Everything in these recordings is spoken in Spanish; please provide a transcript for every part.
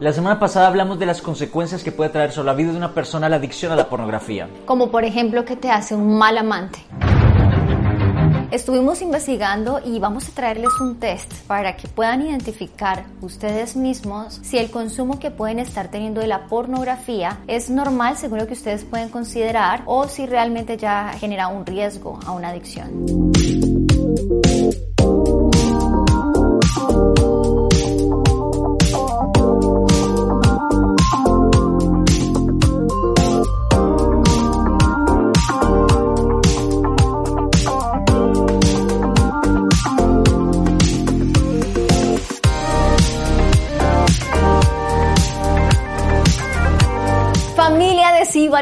la semana pasada hablamos de las consecuencias que puede traer sobre la vida de una persona la adicción a la pornografía. Como por ejemplo que te hace un mal amante. Estuvimos investigando y vamos a traerles un test para que puedan identificar ustedes mismos si el consumo que pueden estar teniendo de la pornografía es normal según lo que ustedes pueden considerar o si realmente ya genera un riesgo a una adicción.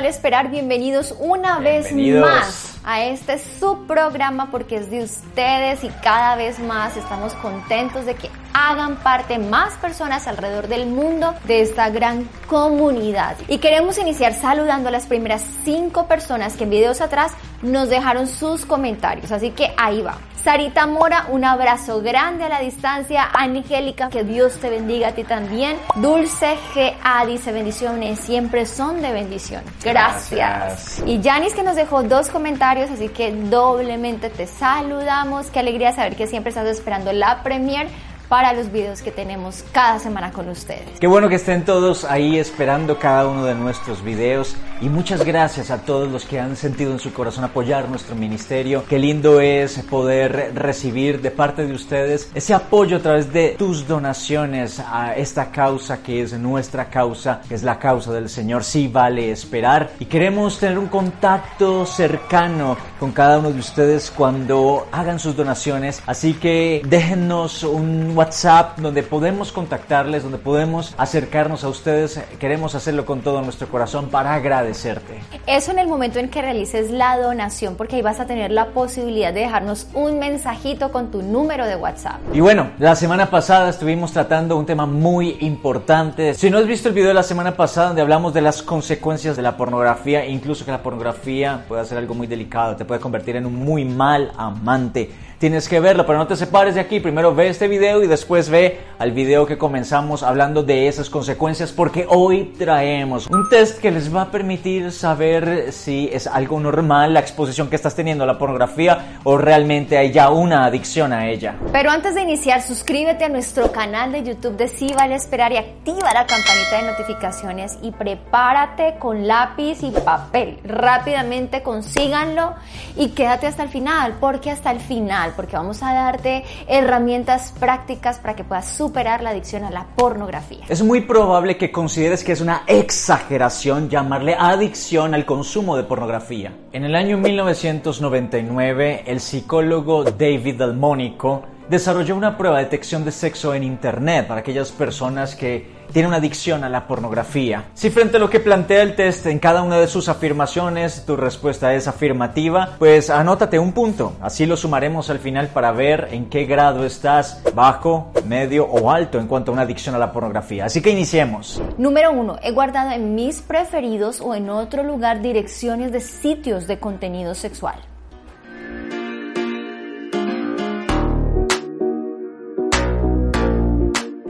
Esperar. Bienvenidos una vez más a este subprograma porque es de ustedes y cada vez más estamos contentos de que hagan parte más personas alrededor del mundo de esta gran comunidad. Y queremos iniciar saludando a las primeras cinco personas que en videos atrás nos dejaron sus comentarios. Así que ahí va. Sarita Mora, un abrazo grande a la distancia. Angélica, que Dios te bendiga a ti también. Dulce GA dice bendiciones, siempre son de bendición. Gracias. Y Janis que nos dejó dos comentarios, así que doblemente te saludamos. Qué alegría saber que siempre estás esperando la premier para los videos que tenemos cada semana con ustedes. Qué bueno que estén todos ahí esperando cada uno de nuestros videos y muchas gracias a todos los que han sentido en su corazón apoyar nuestro ministerio. Qué lindo es poder recibir de parte de ustedes ese apoyo a través de tus donaciones a esta causa que es nuestra causa, que es la causa del Señor. Sí vale esperar y queremos tener un contacto cercano con cada uno de ustedes cuando hagan sus donaciones. Así que déjennos un WhatsApp donde podemos contactarles, donde podemos acercarnos a ustedes. Queremos hacerlo con todo nuestro corazón para agradecerte. Eso en el momento en que realices la donación, porque ahí vas a tener la posibilidad de dejarnos un mensajito con tu número de WhatsApp. Y bueno, la semana pasada estuvimos tratando un tema muy importante. Si no has visto el video de la semana pasada donde hablamos de las consecuencias de la pornografía, incluso que la pornografía puede ser algo muy delicado, te puede convertir en un muy mal amante tienes que verlo, pero no te separes de aquí. Primero ve este video y después ve al video que comenzamos hablando de esas consecuencias porque hoy traemos un test que les va a permitir saber si es algo normal la exposición que estás teniendo a la pornografía o realmente hay ya una adicción a ella. Pero antes de iniciar, suscríbete a nuestro canal de YouTube de Si Vale Esperar y activa la campanita de notificaciones y prepárate con lápiz y papel. Rápidamente consíganlo y quédate hasta el final porque hasta el final porque vamos a darte herramientas prácticas para que puedas superar la adicción a la pornografía. Es muy probable que consideres que es una exageración llamarle adicción al consumo de pornografía. En el año 1999, el psicólogo David Delmonico desarrolló una prueba de detección de sexo en Internet para aquellas personas que tiene una adicción a la pornografía. Si frente a lo que plantea el test en cada una de sus afirmaciones tu respuesta es afirmativa, pues anótate un punto. Así lo sumaremos al final para ver en qué grado estás, bajo, medio o alto en cuanto a una adicción a la pornografía. Así que iniciemos. Número uno, he guardado en mis preferidos o en otro lugar direcciones de sitios de contenido sexual.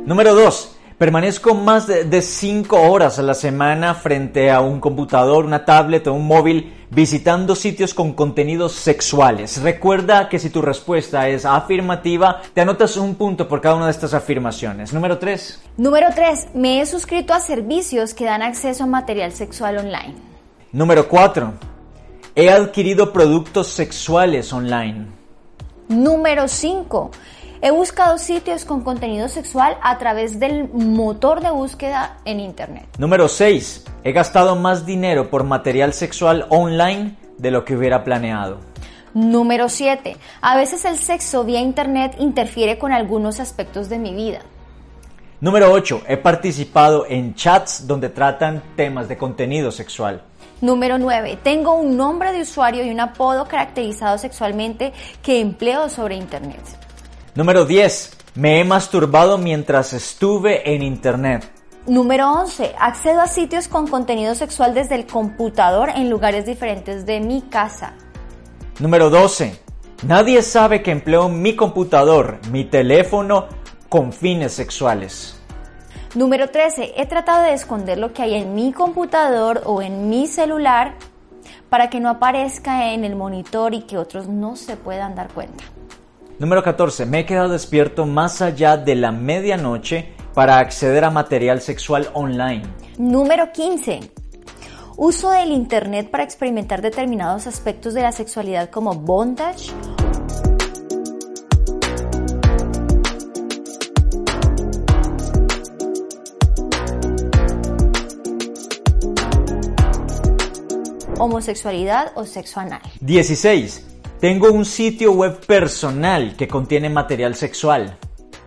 Número 2. Permanezco más de 5 horas a la semana frente a un computador, una tablet o un móvil visitando sitios con contenidos sexuales. Recuerda que si tu respuesta es afirmativa, te anotas un punto por cada una de estas afirmaciones. Número 3. Número 3. Me he suscrito a servicios que dan acceso a material sexual online. Número 4. He adquirido productos sexuales online. Número 5. He buscado sitios con contenido sexual a través del motor de búsqueda en Internet. Número 6. He gastado más dinero por material sexual online de lo que hubiera planeado. Número 7. A veces el sexo vía Internet interfiere con algunos aspectos de mi vida. Número 8. He participado en chats donde tratan temas de contenido sexual. Número 9. Tengo un nombre de usuario y un apodo caracterizado sexualmente que empleo sobre Internet. Número 10. Me he masturbado mientras estuve en Internet. Número 11. Accedo a sitios con contenido sexual desde el computador en lugares diferentes de mi casa. Número 12. Nadie sabe que empleo mi computador, mi teléfono con fines sexuales. Número 13. He tratado de esconder lo que hay en mi computador o en mi celular para que no aparezca en el monitor y que otros no se puedan dar cuenta. Número 14. Me he quedado despierto más allá de la medianoche para acceder a material sexual online. Número 15. Uso del Internet para experimentar determinados aspectos de la sexualidad como bondage homosexualidad o sexo anal. 16. Tengo un sitio web personal que contiene material sexual.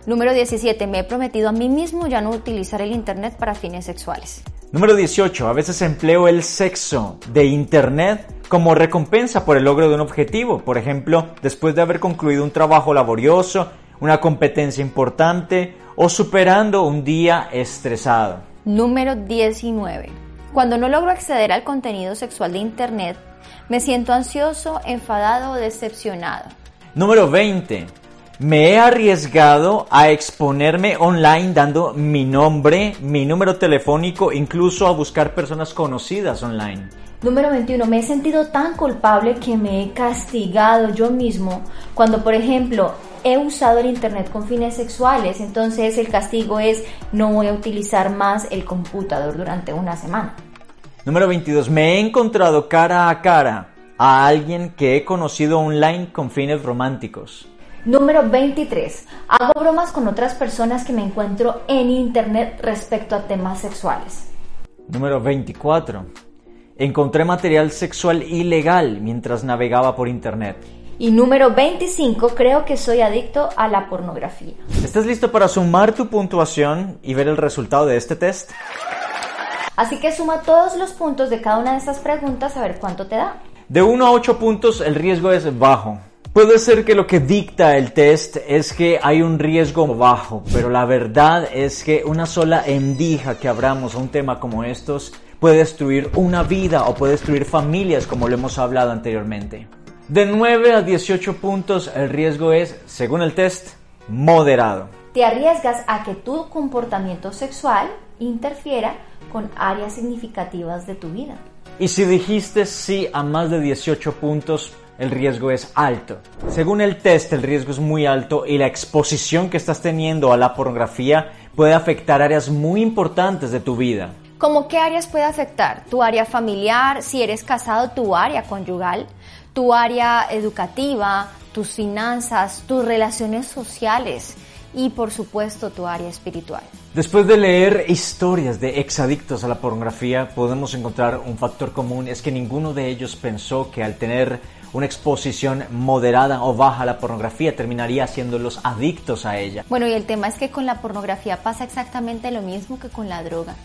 Número 17. Me he prometido a mí mismo ya no utilizar el Internet para fines sexuales. Número 18. A veces empleo el sexo de Internet como recompensa por el logro de un objetivo. Por ejemplo, después de haber concluido un trabajo laborioso, una competencia importante o superando un día estresado. Número 19. Cuando no logro acceder al contenido sexual de Internet, me siento ansioso, enfadado o decepcionado. Número 20. Me he arriesgado a exponerme online dando mi nombre, mi número telefónico, incluso a buscar personas conocidas online. Número 21. Me he sentido tan culpable que me he castigado yo mismo cuando, por ejemplo, he usado el Internet con fines sexuales. Entonces el castigo es no voy a utilizar más el computador durante una semana. Número 22. Me he encontrado cara a cara a alguien que he conocido online con fines románticos. Número 23. Hago bromas con otras personas que me encuentro en internet respecto a temas sexuales. Número 24. Encontré material sexual ilegal mientras navegaba por internet. Y número 25, creo que soy adicto a la pornografía. ¿Estás listo para sumar tu puntuación y ver el resultado de este test? Así que suma todos los puntos de cada una de estas preguntas a ver cuánto te da. De 1 a 8 puntos el riesgo es bajo. Puede ser que lo que dicta el test es que hay un riesgo bajo, pero la verdad es que una sola endija que abramos a un tema como estos puede destruir una vida o puede destruir familias como lo hemos hablado anteriormente. De 9 a 18 puntos el riesgo es, según el test, moderado. Te arriesgas a que tu comportamiento sexual interfiera con áreas significativas de tu vida. Y si dijiste sí a más de 18 puntos, el riesgo es alto. Según el test, el riesgo es muy alto y la exposición que estás teniendo a la pornografía puede afectar áreas muy importantes de tu vida. ¿Cómo qué áreas puede afectar? Tu área familiar, si eres casado, tu área conyugal, tu área educativa, tus finanzas, tus relaciones sociales y por supuesto tu área espiritual. Después de leer historias de exadictos a la pornografía, podemos encontrar un factor común, es que ninguno de ellos pensó que al tener una exposición moderada o baja a la pornografía terminaría haciéndolos adictos a ella. Bueno, y el tema es que con la pornografía pasa exactamente lo mismo que con la droga.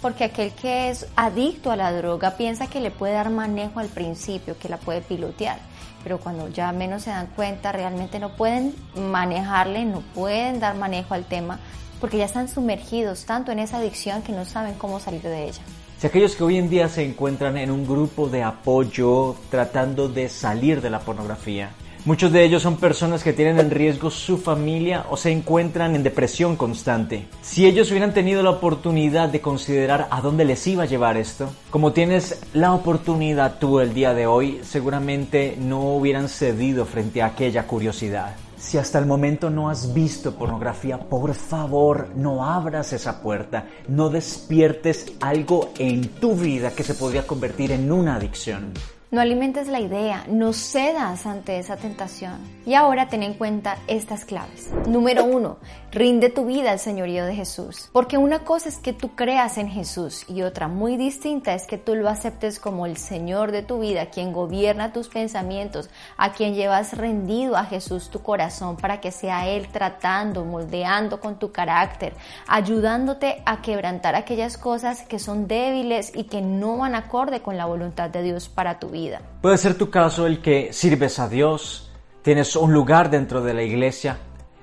Porque aquel que es adicto a la droga piensa que le puede dar manejo al principio, que la puede pilotear pero cuando ya menos se dan cuenta realmente no pueden manejarle, no pueden dar manejo al tema porque ya están sumergidos tanto en esa adicción que no saben cómo salir de ella. Si aquellos que hoy en día se encuentran en un grupo de apoyo tratando de salir de la pornografía, Muchos de ellos son personas que tienen en riesgo su familia o se encuentran en depresión constante. Si ellos hubieran tenido la oportunidad de considerar a dónde les iba a llevar esto, como tienes la oportunidad tú el día de hoy, seguramente no hubieran cedido frente a aquella curiosidad. Si hasta el momento no has visto pornografía, por favor, no abras esa puerta, no despiertes algo en tu vida que se podría convertir en una adicción. No alimentes la idea, no cedas ante esa tentación. Y ahora ten en cuenta estas claves. Número uno, rinde tu vida al señorío de Jesús. Porque una cosa es que tú creas en Jesús y otra muy distinta es que tú lo aceptes como el Señor de tu vida, quien gobierna tus pensamientos, a quien llevas rendido a Jesús tu corazón para que sea Él tratando, moldeando con tu carácter, ayudándote a quebrantar aquellas cosas que son débiles y que no van acorde con la voluntad de Dios para tu vida. Puede ser tu caso el que sirves a Dios, tienes un lugar dentro de la iglesia,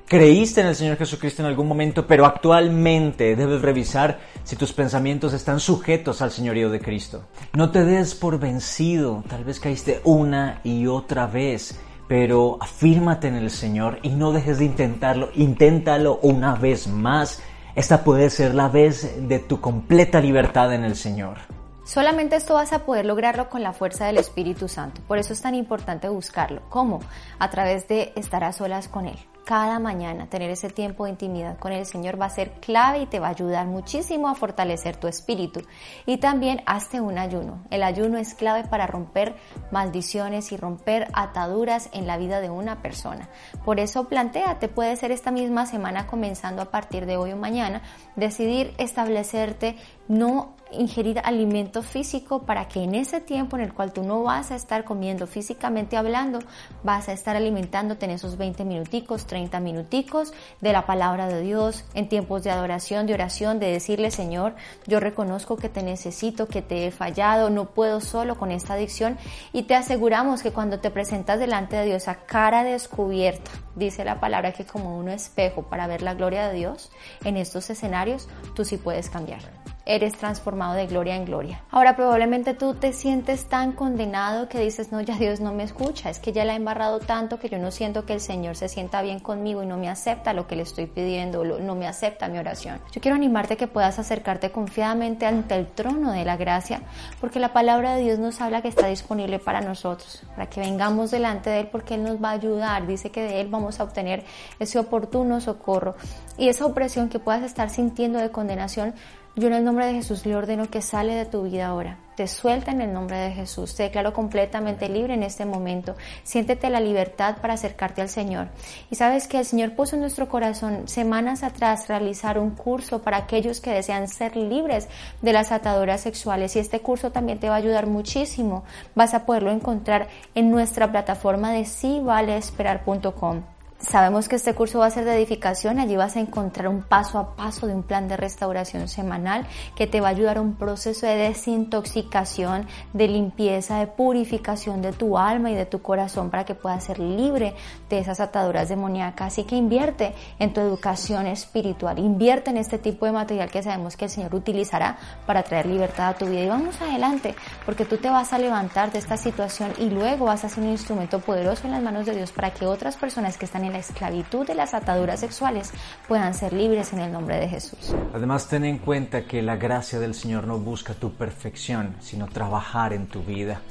creíste en el Señor Jesucristo en algún momento, pero actualmente debes revisar si tus pensamientos están sujetos al señorío de Cristo. No te des por vencido, tal vez caíste una y otra vez, pero afírmate en el Señor y no dejes de intentarlo, inténtalo una vez más. Esta puede ser la vez de tu completa libertad en el Señor. Solamente esto vas a poder lograrlo con la fuerza del Espíritu Santo. Por eso es tan importante buscarlo. ¿Cómo? A través de estar a solas con Él cada mañana, tener ese tiempo de intimidad con el Señor va a ser clave y te va a ayudar muchísimo a fortalecer tu espíritu. Y también hazte un ayuno. El ayuno es clave para romper maldiciones y romper ataduras en la vida de una persona. Por eso planteate, puede ser esta misma semana comenzando a partir de hoy o mañana, decidir establecerte no ingerir alimento físico para que en ese tiempo en el cual tú no vas a estar comiendo físicamente hablando, vas a estar alimentándote en esos 20 minuticos, 30 minuticos de la palabra de Dios, en tiempos de adoración, de oración, de decirle, Señor, yo reconozco que te necesito, que te he fallado, no puedo solo con esta adicción y te aseguramos que cuando te presentas delante de Dios a cara descubierta, dice la palabra que como un espejo para ver la gloria de Dios, en estos escenarios tú sí puedes cambiar eres transformado de gloria en gloria. Ahora probablemente tú te sientes tan condenado que dices, no, ya Dios no me escucha, es que ya la he embarrado tanto que yo no siento que el Señor se sienta bien conmigo y no me acepta lo que le estoy pidiendo, no me acepta mi oración. Yo quiero animarte que puedas acercarte confiadamente ante el trono de la gracia, porque la palabra de Dios nos habla que está disponible para nosotros, para que vengamos delante de Él porque Él nos va a ayudar, dice que de Él vamos a obtener ese oportuno socorro y esa opresión que puedas estar sintiendo de condenación yo en el nombre de Jesús le ordeno que sale de tu vida ahora. Te suelta en el nombre de Jesús. Te declaro completamente libre en este momento. Siéntete la libertad para acercarte al Señor. Y sabes que el Señor puso en nuestro corazón semanas atrás realizar un curso para aquellos que desean ser libres de las ataduras sexuales. Y este curso también te va a ayudar muchísimo. Vas a poderlo encontrar en nuestra plataforma de sivalesperar.com. Sabemos que este curso va a ser de edificación, allí vas a encontrar un paso a paso de un plan de restauración semanal que te va a ayudar a un proceso de desintoxicación, de limpieza, de purificación de tu alma y de tu corazón para que puedas ser libre de esas ataduras demoníacas. Así que invierte en tu educación espiritual, invierte en este tipo de material que sabemos que el Señor utilizará para traer libertad a tu vida. Y vamos adelante, porque tú te vas a levantar de esta situación y luego vas a ser un instrumento poderoso en las manos de Dios para que otras personas que están en la esclavitud de las ataduras sexuales puedan ser libres en el nombre de Jesús. Además, ten en cuenta que la gracia del Señor no busca tu perfección, sino trabajar en tu vida.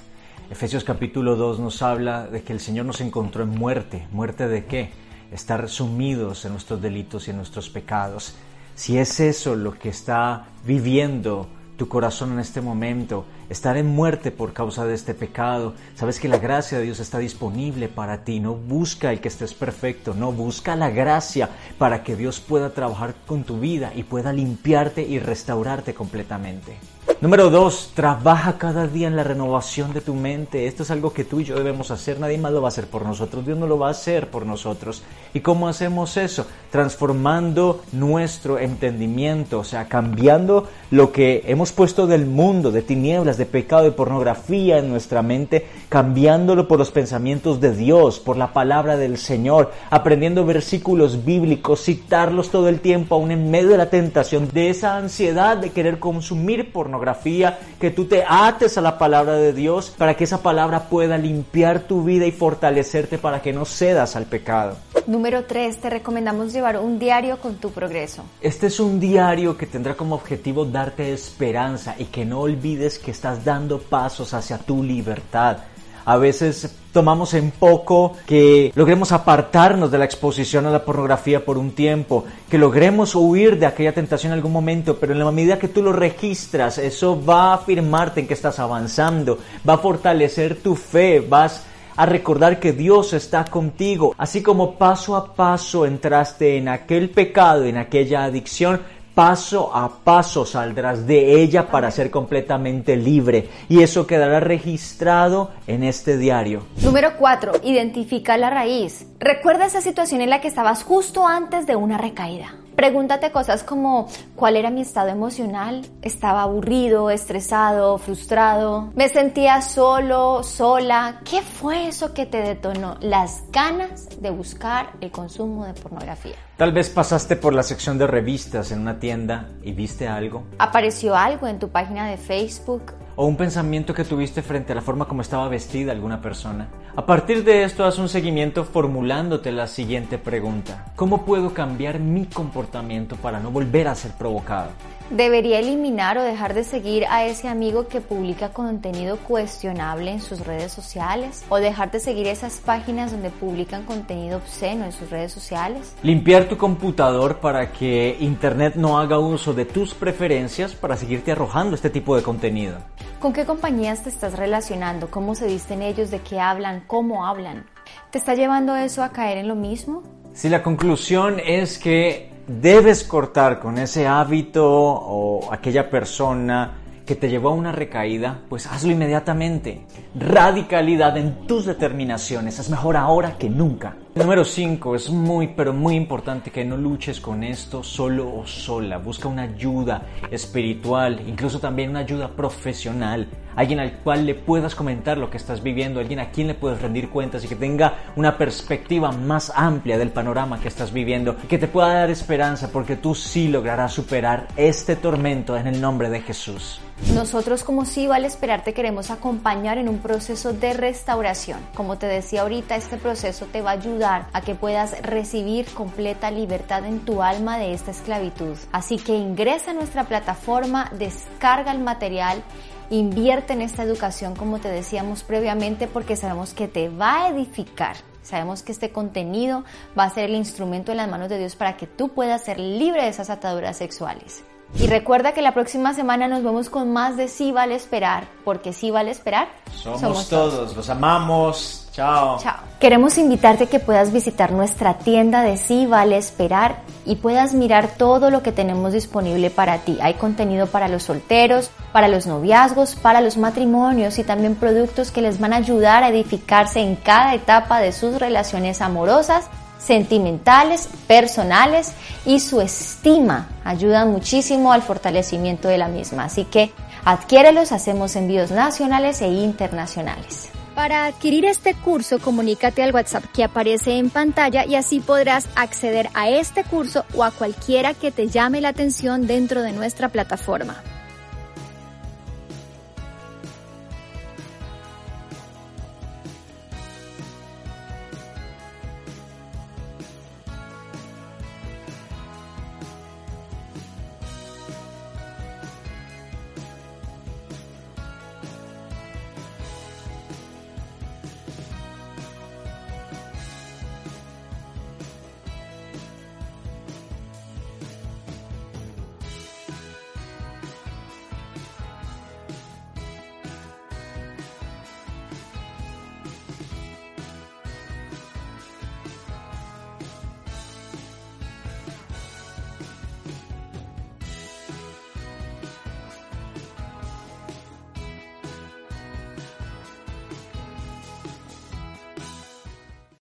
Efesios capítulo 2 nos habla de que el Señor nos encontró en muerte. ¿Muerte de qué? Estar sumidos en nuestros delitos y en nuestros pecados. Si es eso lo que está viviendo tu corazón en este momento, estar en muerte por causa de este pecado. Sabes que la gracia de Dios está disponible para ti. No busca el que estés perfecto, no busca la gracia para que Dios pueda trabajar con tu vida y pueda limpiarte y restaurarte completamente. Número dos, trabaja cada día en la renovación de tu mente. Esto es algo que tú y yo debemos hacer. Nadie más lo va a hacer por nosotros. Dios no lo va a hacer por nosotros. ¿Y cómo hacemos eso? Transformando nuestro entendimiento, o sea, cambiando lo que hemos puesto del mundo, de tinieblas, de pecado, de pornografía en nuestra mente, cambiándolo por los pensamientos de Dios, por la palabra del Señor, aprendiendo versículos bíblicos, citarlos todo el tiempo, aún en medio de la tentación, de esa ansiedad de querer consumir pornografía, que tú te ates a la palabra de Dios para que esa palabra pueda limpiar tu vida y fortalecerte para que no cedas al pecado. Número 3, te recomendamos llevar un diario con tu progreso. Este es un diario que tendrá como objetivo darte esperanza y que no olvides que estás dando pasos hacia tu libertad. A veces tomamos en poco que logremos apartarnos de la exposición a la pornografía por un tiempo, que logremos huir de aquella tentación en algún momento, pero en la medida que tú lo registras, eso va a afirmarte en que estás avanzando, va a fortalecer tu fe, vas a recordar que Dios está contigo, así como paso a paso entraste en aquel pecado, en aquella adicción, paso a paso saldrás de ella para ser completamente libre y eso quedará registrado en este diario. Número 4. Identifica la raíz. Recuerda esa situación en la que estabas justo antes de una recaída. Pregúntate cosas como cuál era mi estado emocional, estaba aburrido, estresado, frustrado, me sentía solo, sola, ¿qué fue eso que te detonó las ganas de buscar el consumo de pornografía? Tal vez pasaste por la sección de revistas en una tienda y viste algo. ¿Apareció algo en tu página de Facebook? O un pensamiento que tuviste frente a la forma como estaba vestida alguna persona. A partir de esto, haz un seguimiento formulándote la siguiente pregunta. ¿Cómo puedo cambiar mi comportamiento para no volver a ser provocado? ¿Debería eliminar o dejar de seguir a ese amigo que publica contenido cuestionable en sus redes sociales? ¿O dejar de seguir esas páginas donde publican contenido obsceno en sus redes sociales? Limpiar tu computador para que Internet no haga uso de tus preferencias para seguirte arrojando este tipo de contenido. ¿Con qué compañías te estás relacionando? ¿Cómo se visten ellos? ¿De qué hablan? ¿Cómo hablan? ¿Te está llevando eso a caer en lo mismo? Si la conclusión es que debes cortar con ese hábito o aquella persona que te llevó a una recaída, pues hazlo inmediatamente. Radicalidad en tus determinaciones. Es mejor ahora que nunca. Número 5. Es muy, pero muy importante que no luches con esto solo o sola. Busca una ayuda espiritual, incluso también una ayuda profesional. Alguien al cual le puedas comentar lo que estás viviendo, alguien a quien le puedes rendir cuentas y que tenga una perspectiva más amplia del panorama que estás viviendo y que te pueda dar esperanza porque tú sí lograrás superar este tormento en el nombre de Jesús. Nosotros como sí vale esperar te queremos acompañar en un proceso de restauración. Como te decía ahorita, este proceso te va a ayudar a que puedas recibir completa libertad en tu alma de esta esclavitud. Así que ingresa a nuestra plataforma, descarga el material invierte en esta educación como te decíamos previamente porque sabemos que te va a edificar. Sabemos que este contenido va a ser el instrumento en las manos de Dios para que tú puedas ser libre de esas ataduras sexuales. Y recuerda que la próxima semana nos vemos con más de Sí vale esperar, porque sí vale esperar. Somos, todos. los amamos. Chao. Chao. Queremos invitarte a que puedas visitar nuestra tienda de Sí vale esperar y puedas mirar todo lo que tenemos disponible para ti. Hay contenido para los solteros, para los noviazgos, para los matrimonios y también productos que les van a ayudar a edificarse en cada etapa de sus relaciones amorosas sentimentales, personales y su estima ayudan muchísimo al fortalecimiento de la misma. Así que adquiérelos, hacemos envíos nacionales e internacionales. Para adquirir este curso, comunícate al WhatsApp que aparece en pantalla y así podrás acceder a este curso o a cualquiera que te llame la atención dentro de nuestra plataforma.